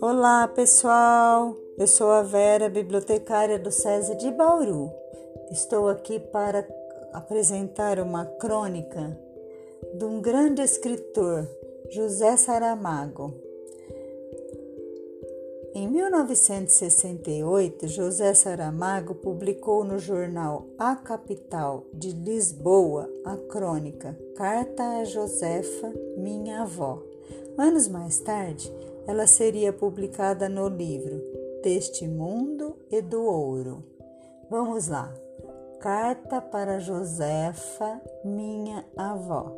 Olá, pessoal. Eu sou a Vera, bibliotecária do SESI de Bauru. Estou aqui para apresentar uma crônica de um grande escritor, José Saramago. Em 1968, José Saramago publicou no jornal A Capital de Lisboa a crônica Carta a Josefa, minha avó. Anos mais tarde, ela seria publicada no livro Deste Mundo e do Ouro. Vamos lá. Carta para Josefa, minha avó.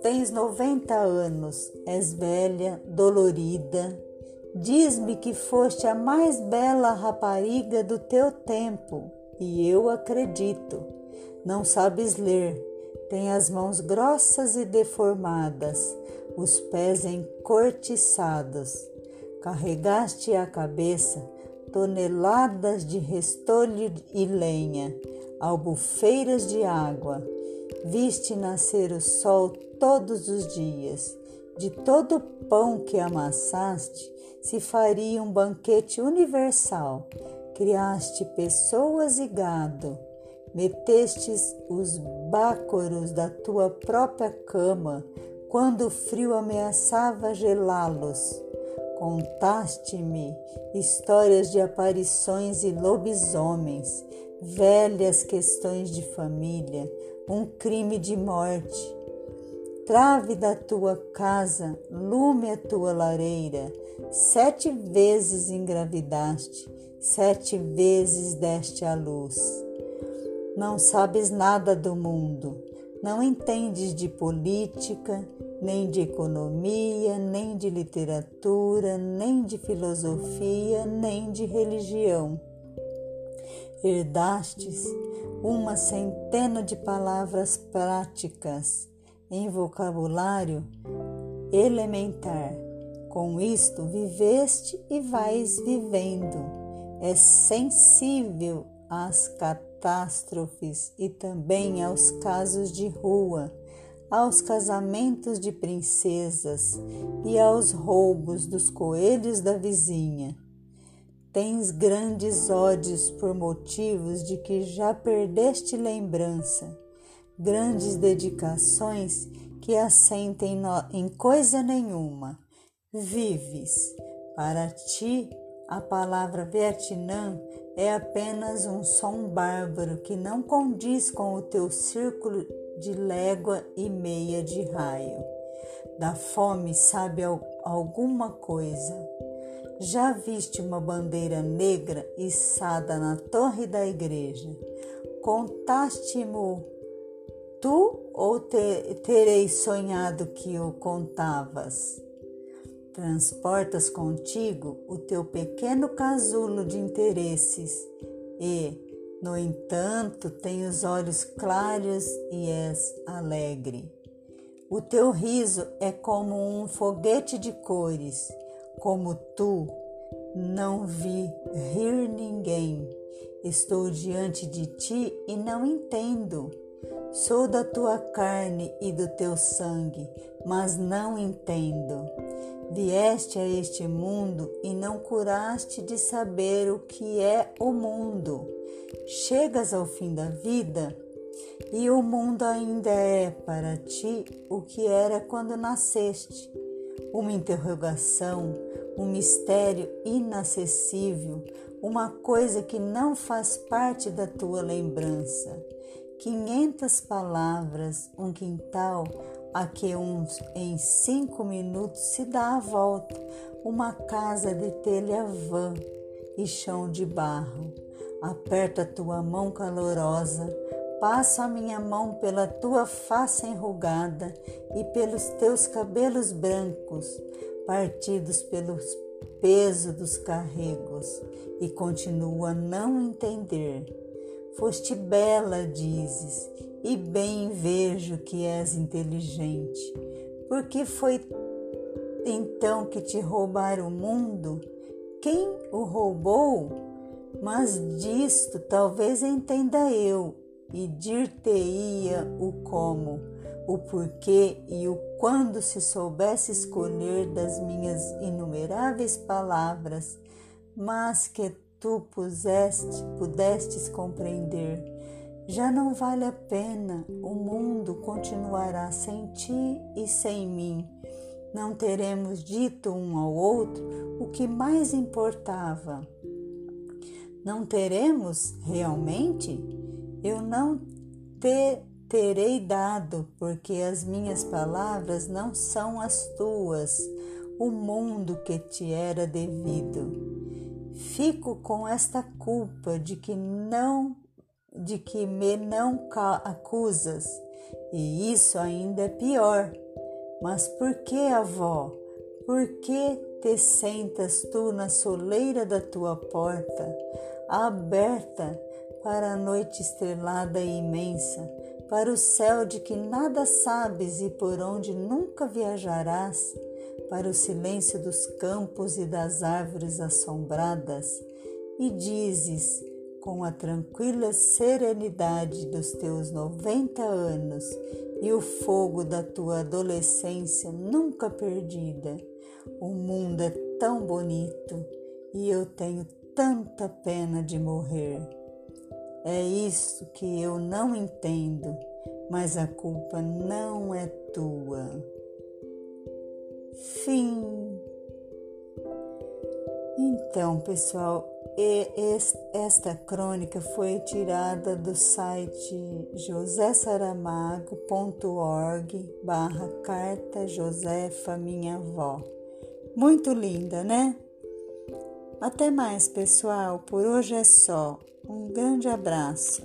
Tens 90 anos, és velha, dolorida. Diz-me que foste a mais bela rapariga do teu tempo, e eu acredito. Não sabes ler, tem as mãos grossas e deformadas, os pés encortiçados. Carregaste à cabeça toneladas de restolho e lenha, albufeiras de água. Viste nascer o sol todos os dias. De todo o pão que amassaste, se faria um banquete universal. Criaste pessoas e gado. Metestes os bácoros da tua própria cama quando o frio ameaçava gelá-los. Contaste-me histórias de aparições e lobisomens, velhas questões de família, um crime de morte. Trave da tua casa, lume a tua lareira. Sete vezes engravidaste, sete vezes deste à luz. Não sabes nada do mundo, não entendes de política, nem de economia, nem de literatura, nem de filosofia, nem de religião. Herdastes uma centena de palavras práticas em vocabulário elementar. Com isto viveste e vais vivendo. É sensível às catástrofes e também aos casos de rua aos casamentos de princesas e aos roubos dos coelhos da vizinha. Tens grandes ódios por motivos de que já perdeste lembrança, grandes dedicações que assentem em coisa nenhuma. Vives. Para ti, a palavra Vietnã é apenas um som bárbaro que não condiz com o teu círculo de légua e meia de raio. Da fome sabe alguma coisa. Já viste uma bandeira negra içada na torre da igreja? Contaste-mo tu ou te, terei sonhado que o contavas? Transportas contigo o teu pequeno casulo de interesses e, no entanto, tem os olhos claros e és alegre. O teu riso é como um foguete de cores, como tu, não vi rir ninguém. Estou diante de ti e não entendo. Sou da tua carne e do teu sangue, mas não entendo. Vieste a este mundo e não curaste de saber o que é o mundo. Chegas ao fim da vida e o mundo ainda é para ti o que era quando nasceste. Uma interrogação, um mistério inacessível, uma coisa que não faz parte da tua lembrança. Quinhentas palavras, um quintal a que uns em cinco minutos se dá a volta, uma casa de telha vã e chão de barro Aperta tua mão calorosa, passo a minha mão pela tua face enrugada e pelos teus cabelos brancos, partidos pelo peso dos carregos, e continuo a não entender. Foste bela, dizes, e bem vejo que és inteligente. Por que foi então que te roubaram o mundo? Quem o roubou? Mas disto talvez entenda eu, e dir-te-ia o como, o porquê e o quando se soubesse escolher das minhas inumeráveis palavras, mas que tu puseste, pudestes compreender. Já não vale a pena, o mundo continuará sem ti e sem mim. Não teremos dito um ao outro o que mais importava. Não teremos realmente? Eu não te terei dado, porque as minhas palavras não são as tuas, o mundo que te era devido. Fico com esta culpa de que não de que me não acusas, e isso ainda é pior. Mas por que, avó? Por que te sentas tu na soleira da tua porta, aberta para a noite estrelada e imensa, para o céu de que nada sabes e por onde nunca viajarás, para o silêncio dos campos e das árvores assombradas, e dizes, com a tranquila serenidade dos teus noventa anos e o fogo da tua adolescência nunca perdida, o mundo é tão bonito e eu tenho tanta pena de morrer. É isso que eu não entendo, mas a culpa não é tua. Fim. Então, pessoal, esta crônica foi tirada do site josésaramago.org barra carta Josefa minha avó. Muito linda, né? Até mais, pessoal. Por hoje é só. Um grande abraço.